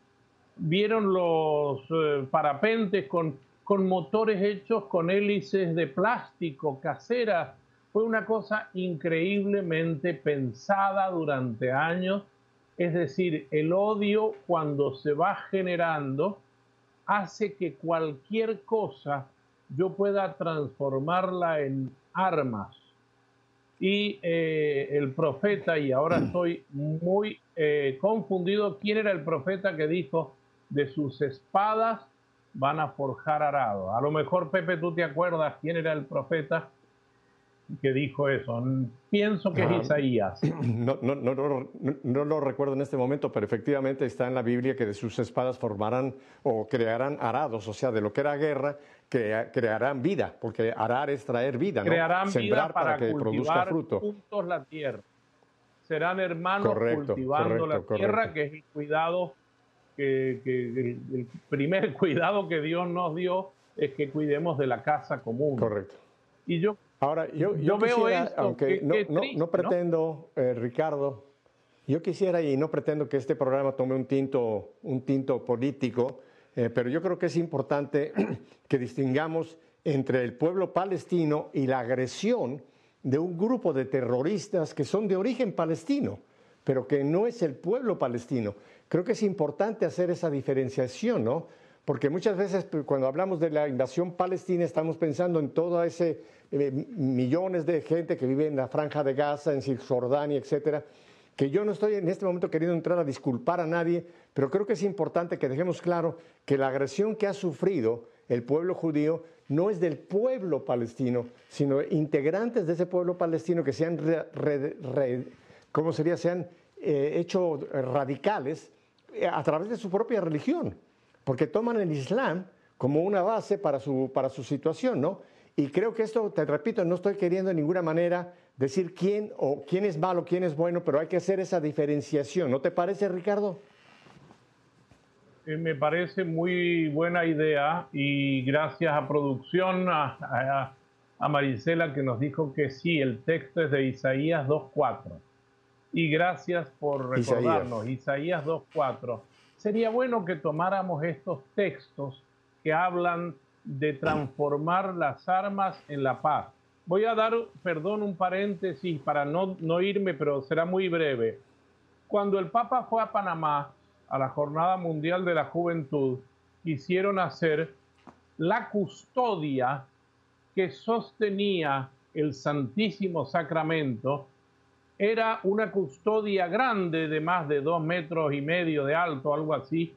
B: Vieron los parapentes con con motores hechos con hélices de plástico caseras. Fue una cosa increíblemente pensada durante años. Es decir, el odio cuando se va generando hace que cualquier cosa yo pueda transformarla en armas. Y eh, el profeta, y ahora [clears throat] estoy muy eh, confundido, ¿quién era el profeta que dijo de sus espadas van a forjar arado. A lo mejor, Pepe, tú te acuerdas quién era el profeta que dijo eso. Pienso que es Isaías. [clears throat]
A: No, no, no, no, lo recuerdo en este momento, pero efectivamente está en la Biblia que de sus espadas formarán o crearán arados, o sea, de lo que era guerra, crearán vida, porque arar es traer vida,
B: Crearán vida para, que produzca fruto. juntos la tierra. Serán hermanos cultivando la tierra, que es el cuidado que, el, primer [laughs] cuidado que Dios nos dio es que cuidemos de la casa común.
A: Correcto.
B: Y yo,
A: Ahora, yo, yo, veo esto, aunque no, no, pretendo, eh, Ricardo, yo quisiera y no pretendo que este programa tome un tinto, un tinto político, eh, pero yo creo que es importante [clears throat] que distingamos entre el pueblo palestino y la agresión de un grupo de terroristas que son de origen palestino, pero que no es el pueblo palestino. Creo que es importante hacer esa diferenciación, ¿no? Porque muchas veces pues, cuando hablamos de la invasión palestina estamos pensando en todo ese eh, millones de gente que vive en la franja de Gaza, en Cisjordania, etcétera, que yo no estoy en este momento queriendo entrar a disculpar a nadie, pero creo que es importante que dejemos claro que la agresión que ha sufrido el pueblo judío no es del pueblo palestino, sino integrantes de ese pueblo palestino que se han, ¿cómo sería? Se han eh, hecho radicales eh, a través de su propia religión, porque toman el Islam como una base para su, para su situación, ¿no? Y creo que esto, te repito, no estoy queriendo de ninguna manera decir quién o quién es malo, quién es bueno, pero hay que hacer esa diferenciación. ¿No te parece, Ricardo?
B: Eh, me parece muy buena idea y gracias a producción, a, a Marisela que nos dijo que sí, el texto es de Isaías 2.4 y gracias por recordarnos, Isaías, 2.4. Sería bueno que tomáramos estos textos que hablan de transformar las armas en la paz. Voy a dar, perdón, un paréntesis para no, no irme, pero será muy breve. Cuando el Papa fue a Panamá a la Jornada Mundial de la Juventud, quisieron hacer la custodia que sostenía el Santísimo Sacramento era una custodia grande de más de dos metros y medio de alto, algo así,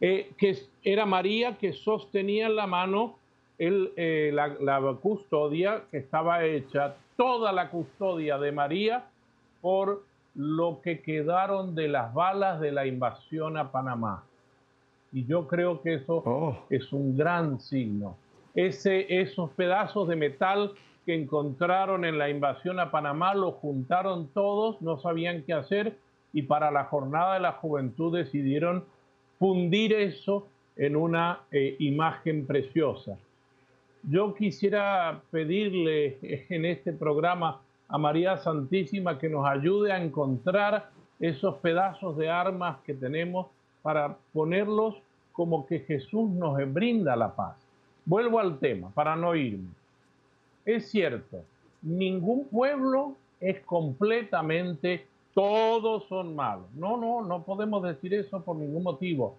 B: eh, que era María que sostenía en la mano el, eh, la, la, custodia que estaba hecha, toda la custodia de María por lo que quedaron de las balas de la invasión a Panamá. Y yo creo que eso oh. es un gran signo. Ese, esos pedazos de metal que encontraron en la invasión a Panamá, lo juntaron todos, no sabían qué hacer y para la jornada de la juventud decidieron fundir eso en una eh, imagen preciosa. Yo quisiera pedirle [laughs] en este programa a María Santísima que nos ayude a encontrar esos pedazos de armas que tenemos para ponerlos como que Jesús nos brinda la paz. Vuelvo al tema para no irme. Es cierto, ningún pueblo es completamente, todos son malos. No, no, no podemos decir eso por ningún motivo.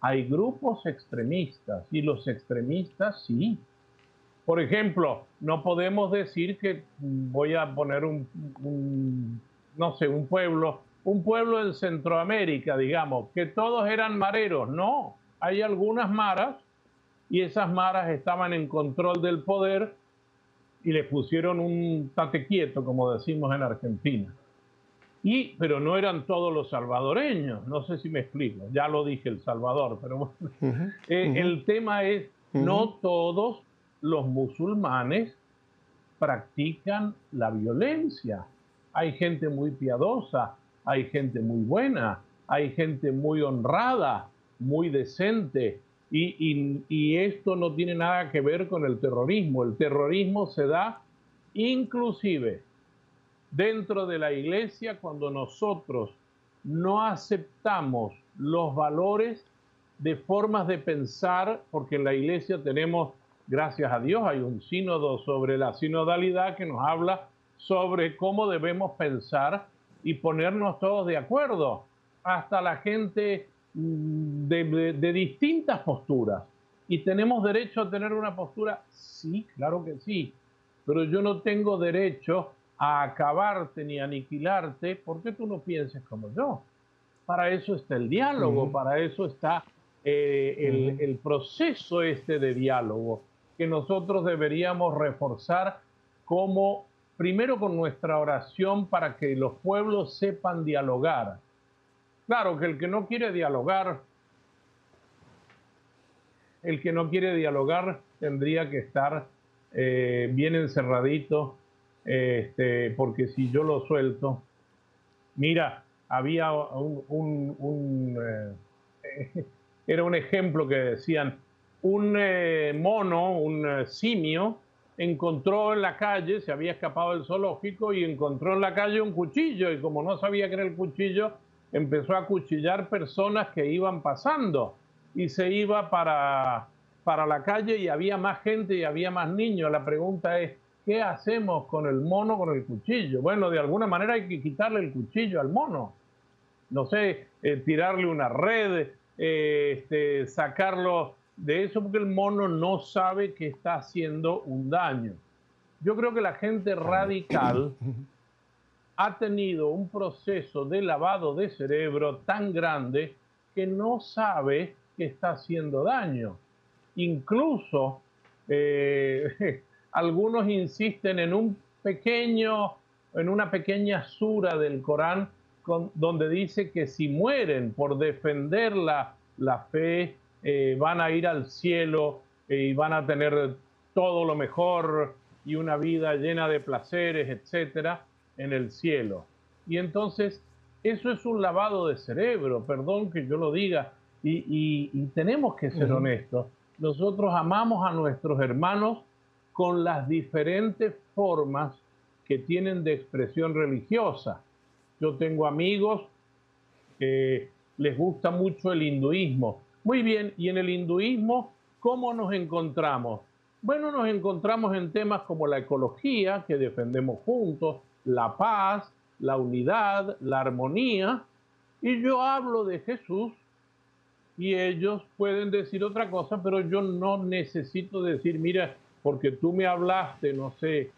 B: Hay grupos extremistas y los extremistas sí. Por ejemplo, no podemos decir que voy a poner un, no sé, un pueblo, un pueblo en Centroamérica, digamos, que todos eran mareros. No, hay algunas maras y esas maras estaban en control del poder y le pusieron un tate quieto, como decimos en Argentina. Y, pero no eran todos los salvadoreños, no sé si me explico, ya lo dije El Salvador, pero bueno. Eh, el tema es, no todos los musulmanes practican la violencia. Hay gente muy piadosa, hay gente muy buena, hay gente muy honrada, muy decente, y, esto no tiene nada que ver con el terrorismo. El terrorismo se da inclusive dentro de la iglesia cuando nosotros no aceptamos los valores de formas de pensar, porque en la iglesia tenemos, gracias a Dios, hay un sínodo sobre la sinodalidad que nos habla sobre cómo debemos pensar y ponernos todos de acuerdo. Hasta la gente Mm, de, distintas posturas. ¿Y tenemos derecho a tener una postura? Sí, claro que sí. Pero yo no tengo derecho a acabarte ni aniquilarte porque tú no pienses como yo. Para eso está el diálogo, para eso está eh, el, el, proceso este de diálogo que nosotros deberíamos reforzar como, primero con nuestra oración para que los pueblos sepan dialogar. Claro que el que no quiere dialogar, el que no quiere dialogar tendría que estar eh, bien encerradito, este, porque si yo lo suelto, mira, había un, eh, [laughs] era un ejemplo que decían, un eh, mono, un simio, encontró en la calle, se había escapado del zoológico y encontró en la calle un cuchillo y como no sabía que era el cuchillo, empezó a cuchillar personas que iban pasando y se iba para, para la calle y había más gente y había más niños. La pregunta es, ¿qué hacemos con el mono con el cuchillo? Bueno, de alguna manera hay que quitarle el cuchillo al mono. No sé, eh, tirarle una red, eh, este, sacarlo de eso porque el mono no sabe que está haciendo un daño. Yo creo que la gente radical ha tenido un proceso de lavado de cerebro tan grande que no sabe que está haciendo daño. Incluso eh, [laughs] algunos insisten en un pequeño, en una pequeña sura del Corán donde dice que si mueren por defender la, fe, eh, van a ir al cielo eh, y van a tener todo lo mejor y una vida llena de placeres, etcétera en el cielo. Y entonces, eso es un lavado de cerebro, perdón que yo lo diga, y, tenemos que ser honestos. Nosotros amamos a nuestros hermanos con las diferentes formas que tienen de expresión religiosa. Yo tengo amigos que les gusta mucho el hinduismo. Muy bien, y en el hinduismo, ¿cómo nos encontramos? Bueno, nos encontramos en temas como la ecología, que defendemos juntos, la paz, la unidad, la armonía, y yo hablo de Jesús y ellos pueden decir otra cosa, pero yo no necesito decir, mira, porque tú me hablaste, no sé,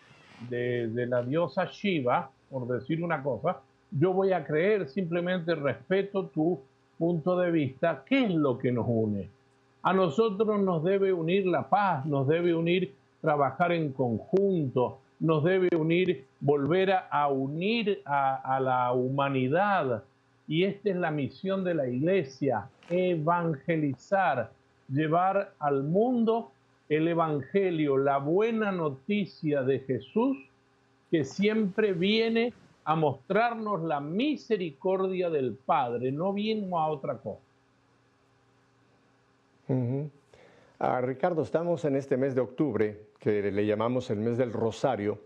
B: de, la diosa Shiva, por decir una cosa, yo voy a creer, simplemente respeto tu punto de vista, ¿qué es lo que nos une? A nosotros nos debe unir la paz, nos debe unir trabajar en conjunto, nos debe unir, volver a, unir a, la humanidad. Y esta es la misión de la iglesia, evangelizar, llevar al mundo el Evangelio, la buena noticia de Jesús, que siempre viene a mostrarnos la misericordia del Padre, no viene a otra cosa.
A: Ah, Ricardo, estamos en este mes de octubre que le llamamos el mes del Rosario.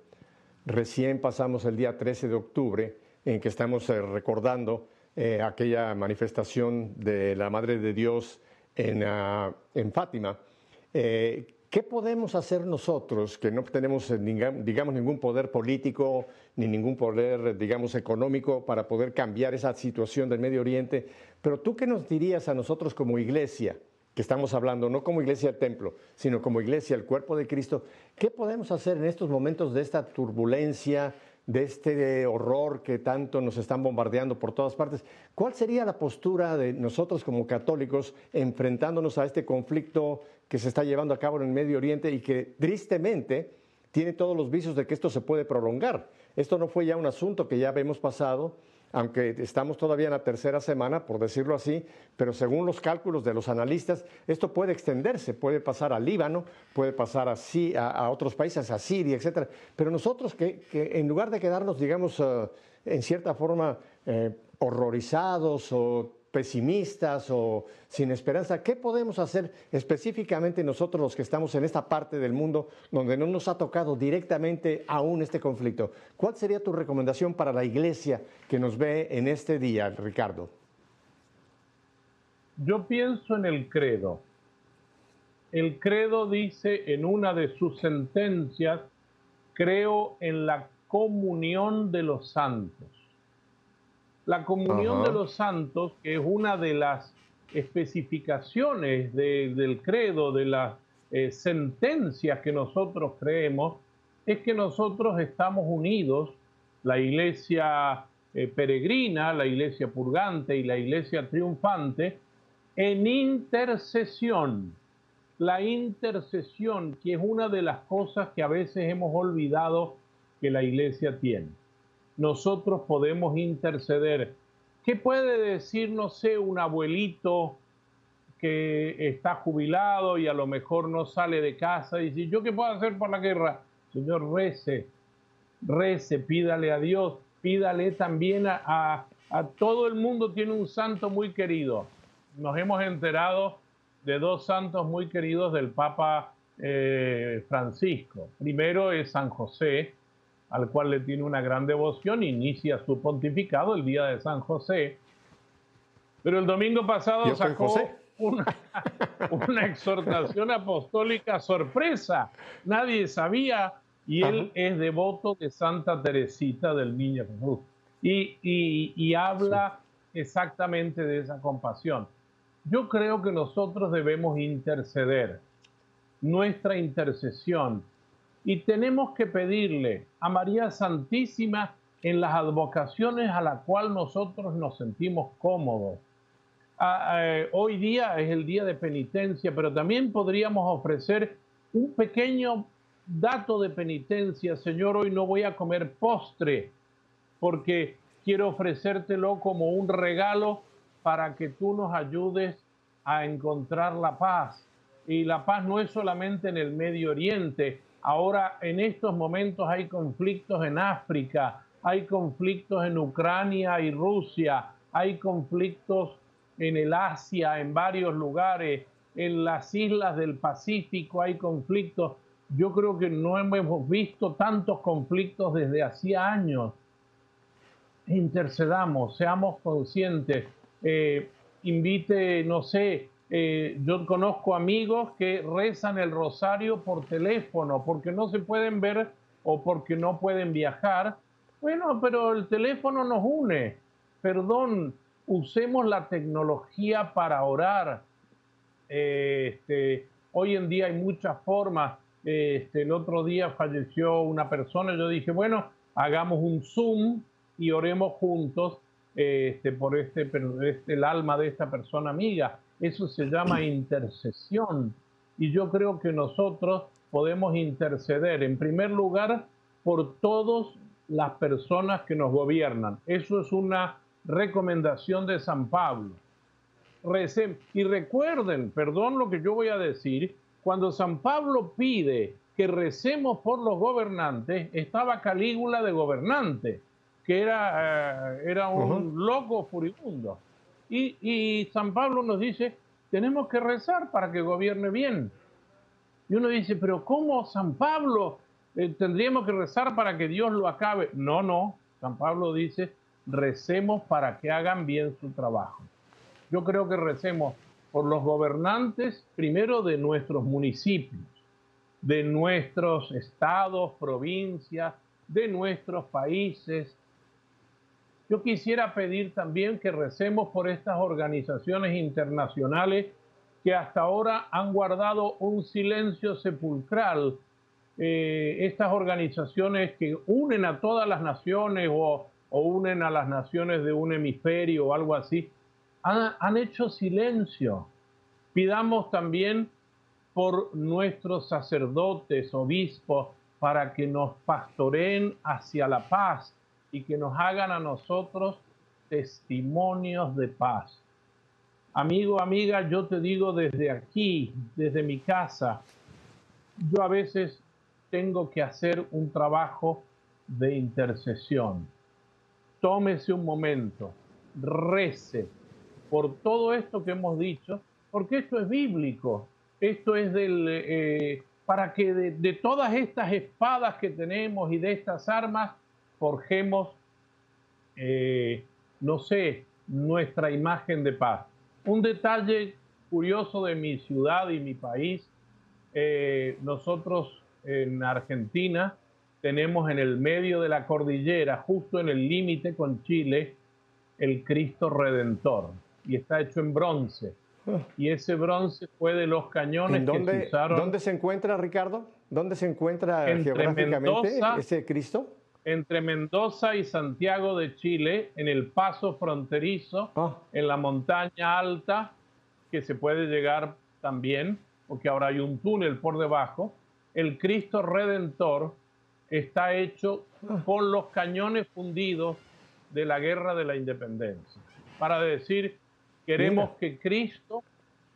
A: Recién pasamos el día 13 de octubre en que estamos eh, recordando eh, aquella manifestación de la Madre de Dios en, ah, en Fátima. Eh, ¿Qué podemos hacer nosotros que no tenemos, digamos, ningún poder político ni ningún poder, digamos, económico para poder cambiar esa situación del Medio Oriente? Pero tú qué nos dirías a nosotros como iglesia? que estamos hablando, no como iglesia del templo, sino como iglesia, el cuerpo de Cristo, ¿qué podemos hacer en estos momentos de esta turbulencia, de este horror que tanto nos están bombardeando por todas partes? ¿Cuál sería la postura de nosotros como católicos enfrentándonos a este conflicto que se está llevando a cabo en el Medio Oriente y que tristemente tiene todos los vicios de que esto se puede prolongar. Esto no fue ya un asunto que ya habíamos pasado, aunque estamos todavía en la tercera semana, por decirlo así, pero según los cálculos de los analistas, esto puede extenderse, puede pasar al Líbano, puede pasar así a, otros países, a Siria, etcétera. Pero nosotros que, en lugar de quedarnos, digamos, eh, en cierta forma eh, horrorizados o pesimistas o sin esperanza, ¿qué podemos hacer específicamente nosotros los que estamos en esta parte del mundo donde no nos ha tocado directamente aún este conflicto? ¿Cuál sería tu recomendación para la iglesia que nos ve en este día, Ricardo?
B: Yo pienso en el credo. El credo dice en una de sus sentencias, creo en la comunión de los santos. La comunión de los santos, que es una de las especificaciones del credo, de las eh, sentencias que nosotros creemos, es que nosotros estamos unidos, la iglesia eh, peregrina, la iglesia purgante y la iglesia triunfante, en intercesión. La intercesión, que es una de las cosas que a veces hemos olvidado que la iglesia tiene nosotros podemos interceder. ¿Qué puede decir, no sé, un abuelito que está jubilado y a lo mejor no sale de casa y dice, ¿yo qué puedo hacer por la guerra? Señor, rece, rece, pídale a Dios, pídale también a, todo el mundo, tiene un santo muy querido. Nos hemos enterado de dos santos muy queridos del Papa eh, Francisco. Primero es San José, al cual le tiene una gran devoción, inicia su pontificado el día de San José. Pero el domingo pasado sacó una, [laughs] una, exhortación apostólica sorpresa. Nadie sabía y él es devoto de Santa Teresita del Niño Jesús. Y, y, habla exactamente de esa compasión. Yo creo que nosotros debemos interceder. Nuestra intercesión y tenemos que pedirle a María Santísima en las advocaciones a la cual nosotros nos sentimos cómodos. Eh, hoy día es el día de penitencia, pero también podríamos ofrecer un pequeño dato de penitencia. Señor, hoy no voy a comer postre porque quiero ofrecértelo como un regalo para que tú nos ayudes a encontrar la paz. Y la paz no es solamente en el Medio Oriente, Ahora, en estos momentos hay conflictos en África, hay conflictos en Ucrania y Rusia, hay conflictos en el Asia, en varios lugares, en las islas del Pacífico hay conflictos. Yo creo que no hemos visto tantos conflictos desde hacía años. Intercedamos, seamos conscientes, eh, invite, no sé, eh, yo conozco amigos que rezan el rosario por teléfono porque no se pueden ver o porque no pueden viajar. Bueno, pero el teléfono nos une. Perdón, usemos la tecnología para orar. Eh, este, hoy en día hay muchas formas. Este, el otro día falleció una persona. Yo dije, bueno, hagamos un Zoom y oremos juntos este, por este, este, el alma de esta persona amiga. Eso se llama intercesión. Y yo creo que nosotros podemos interceder, en primer lugar, por todas las personas que nos gobiernan. Eso es una recomendación de San Pablo. Y recuerden, perdón lo que yo voy a decir, cuando San Pablo pide que recemos por los gobernantes, estaba Calígula de gobernante, que era, eh, era un loco furibundo. Y, San Pablo nos dice, tenemos que rezar para que gobierne bien. Y uno dice, pero ¿cómo San Pablo eh, tendríamos que rezar para que Dios lo acabe? No, no. San Pablo dice, recemos para que hagan bien su trabajo. Yo creo que recemos por los gobernantes, primero de nuestros municipios, de nuestros estados, provincias, de nuestros países, yo quisiera pedir también que recemos por estas organizaciones internacionales que hasta ahora han guardado un silencio sepulcral. Eh, estas organizaciones que unen a todas las naciones o, unen a las naciones de un hemisferio o algo así, han, han hecho silencio. Pidamos también por nuestros sacerdotes, obispos, para que nos pastoreen hacia la paz y que nos hagan a nosotros testimonios de paz. Amigo, amiga, yo te digo desde aquí, desde mi casa, yo a veces tengo que hacer un trabajo de intercesión. Tómese un momento, rece por todo esto que hemos dicho, porque esto es bíblico, esto es del, eh, para que de, todas estas espadas que tenemos y de estas armas forjemos, eh, no sé, nuestra imagen de paz. Un detalle curioso de mi ciudad y mi país, eh, nosotros en Argentina tenemos en el medio de la cordillera, justo en el límite con Chile, el Cristo Redentor y está hecho en bronce. Ah. Y ese bronce fue de los cañones
A: dónde,
B: que se usaron.
A: ¿Dónde se encuentra, Ricardo? ¿Dónde se encuentra geográficamente ese Cristo?
B: Entre Mendoza y Santiago de Chile, en el paso fronterizo, ah. en la montaña alta, que se puede llegar también, porque ahora hay un túnel por debajo, el Cristo Redentor está hecho ah. con los cañones fundidos de la guerra de la independencia, para decir, queremos que Cristo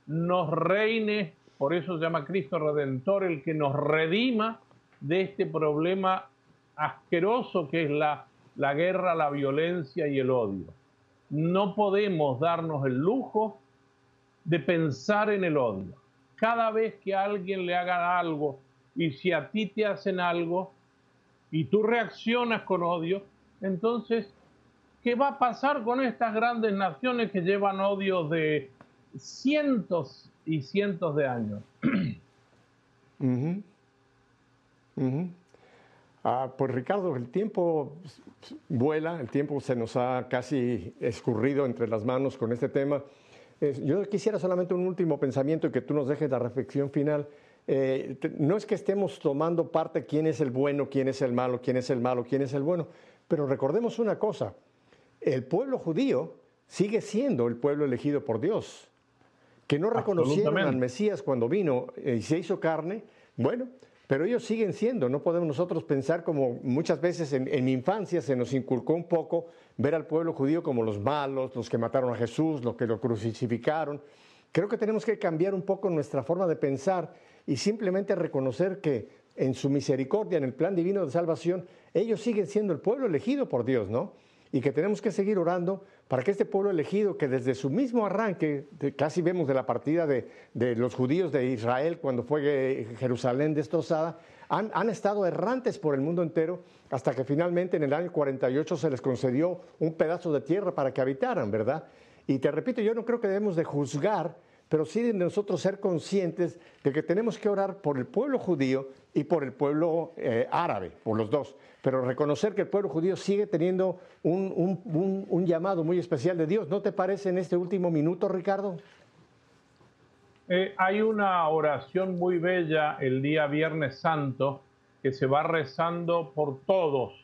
B: nos reine, por eso se llama Cristo Redentor, el que nos redima de este problema asqueroso que es la, la guerra, la violencia y el odio. No podemos darnos el lujo de pensar en el odio. Cada vez que alguien le haga algo y si a ti te hacen algo y tú reaccionas con odio, entonces, ¿qué va a pasar con estas grandes naciones que llevan odio de cientos y cientos de años?
A: Ah, pues Ricardo, el tiempo vuela, el tiempo se nos ha casi escurrido entre las manos con este tema. yo quisiera solamente un último pensamiento y que tú nos dejes la reflexión final. Eh, no es que estemos tomando parte quién es el bueno, quién es el malo, quién es el malo, quién es el bueno, pero recordemos una cosa, el pueblo judío sigue siendo el pueblo elegido por Dios, que no reconocieron al Mesías cuando vino y se hizo carne, bueno, pero ellos siguen siendo, no podemos nosotros pensar como muchas veces en, mi infancia se nos inculcó un poco ver al pueblo judío como los malos, los que mataron a Jesús, los que lo crucificaron. Creo que tenemos que cambiar un poco nuestra forma de pensar y simplemente reconocer que en su misericordia, en el plan divino de salvación, ellos siguen siendo el pueblo elegido por Dios, ¿no? y que tenemos que seguir orando para que este pueblo elegido, que desde su mismo arranque, casi vemos de la partida de, los judíos de Israel cuando fue Jerusalén destrozada, han, han, estado errantes por el mundo entero hasta que finalmente en el año 48 se les concedió un pedazo de tierra para que habitaran, ¿verdad? Y te repito, yo no creo que debemos de juzgar pero sí de nosotros ser conscientes de que tenemos que orar por el pueblo judío y por el pueblo eh, árabe, por los dos, pero reconocer que el pueblo judío sigue teniendo un, llamado muy especial de Dios. ¿No te parece en este último minuto, Ricardo?
B: Eh, hay una oración muy bella el día Viernes Santo que se va rezando por todos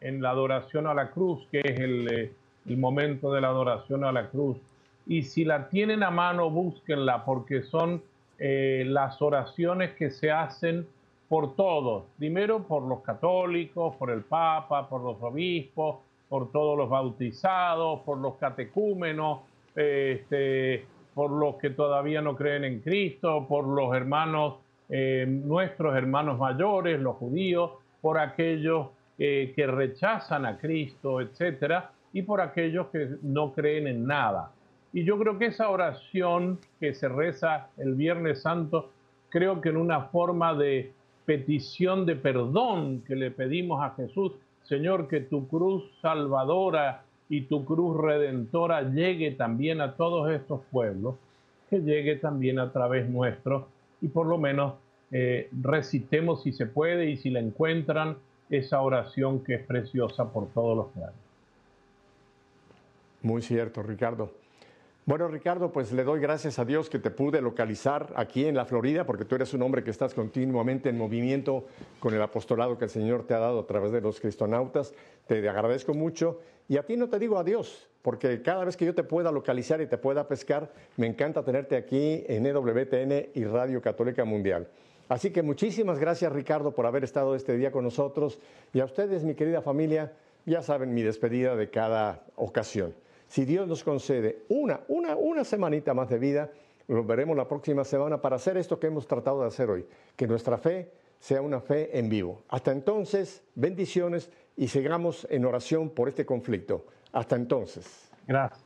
B: en la adoración a la cruz, que es el, eh, el momento de la adoración a la cruz y si la tienen a mano, búsquenla porque son eh, las oraciones que se hacen por todos. Primero por los católicos, por el Papa, por los obispos, por todos los bautizados, por los catecúmenos, este, por los que todavía no creen en Cristo, por los hermanos, eh, nuestros hermanos mayores, los judíos, por aquellos eh, que rechazan a Cristo, etcétera, y por aquellos que no creen en nada. Y yo creo que esa oración que se reza el Viernes Santo, creo que en una forma de petición de perdón que le pedimos a Jesús, Señor, que tu cruz salvadora y tu cruz redentora llegue también a todos estos pueblos, que llegue también a través nuestro y por lo menos eh, recitemos si se puede y si la encuentran esa oración que es preciosa por todos los que
A: Muy cierto, Ricardo. Bueno, Ricardo, pues le doy gracias a Dios que te pude localizar aquí en la Florida, porque tú eres un hombre que estás continuamente en movimiento con el apostolado que el Señor te ha dado a través de los cristonautas. Te agradezco mucho. Y a ti no te digo adiós, porque cada vez que yo te pueda localizar y te pueda pescar, me encanta tenerte aquí en EWTN y Radio Católica Mundial. Así que muchísimas gracias, Ricardo, por haber estado este día con nosotros. Y a ustedes, mi querida familia, ya saben mi despedida de cada ocasión. Si Dios nos concede una, una, una semanita más de vida, nos veremos la próxima semana para hacer esto que hemos tratado de hacer hoy, que nuestra fe sea una fe en vivo. Hasta entonces, bendiciones y sigamos en oración por este conflicto. Hasta entonces.
B: Gracias.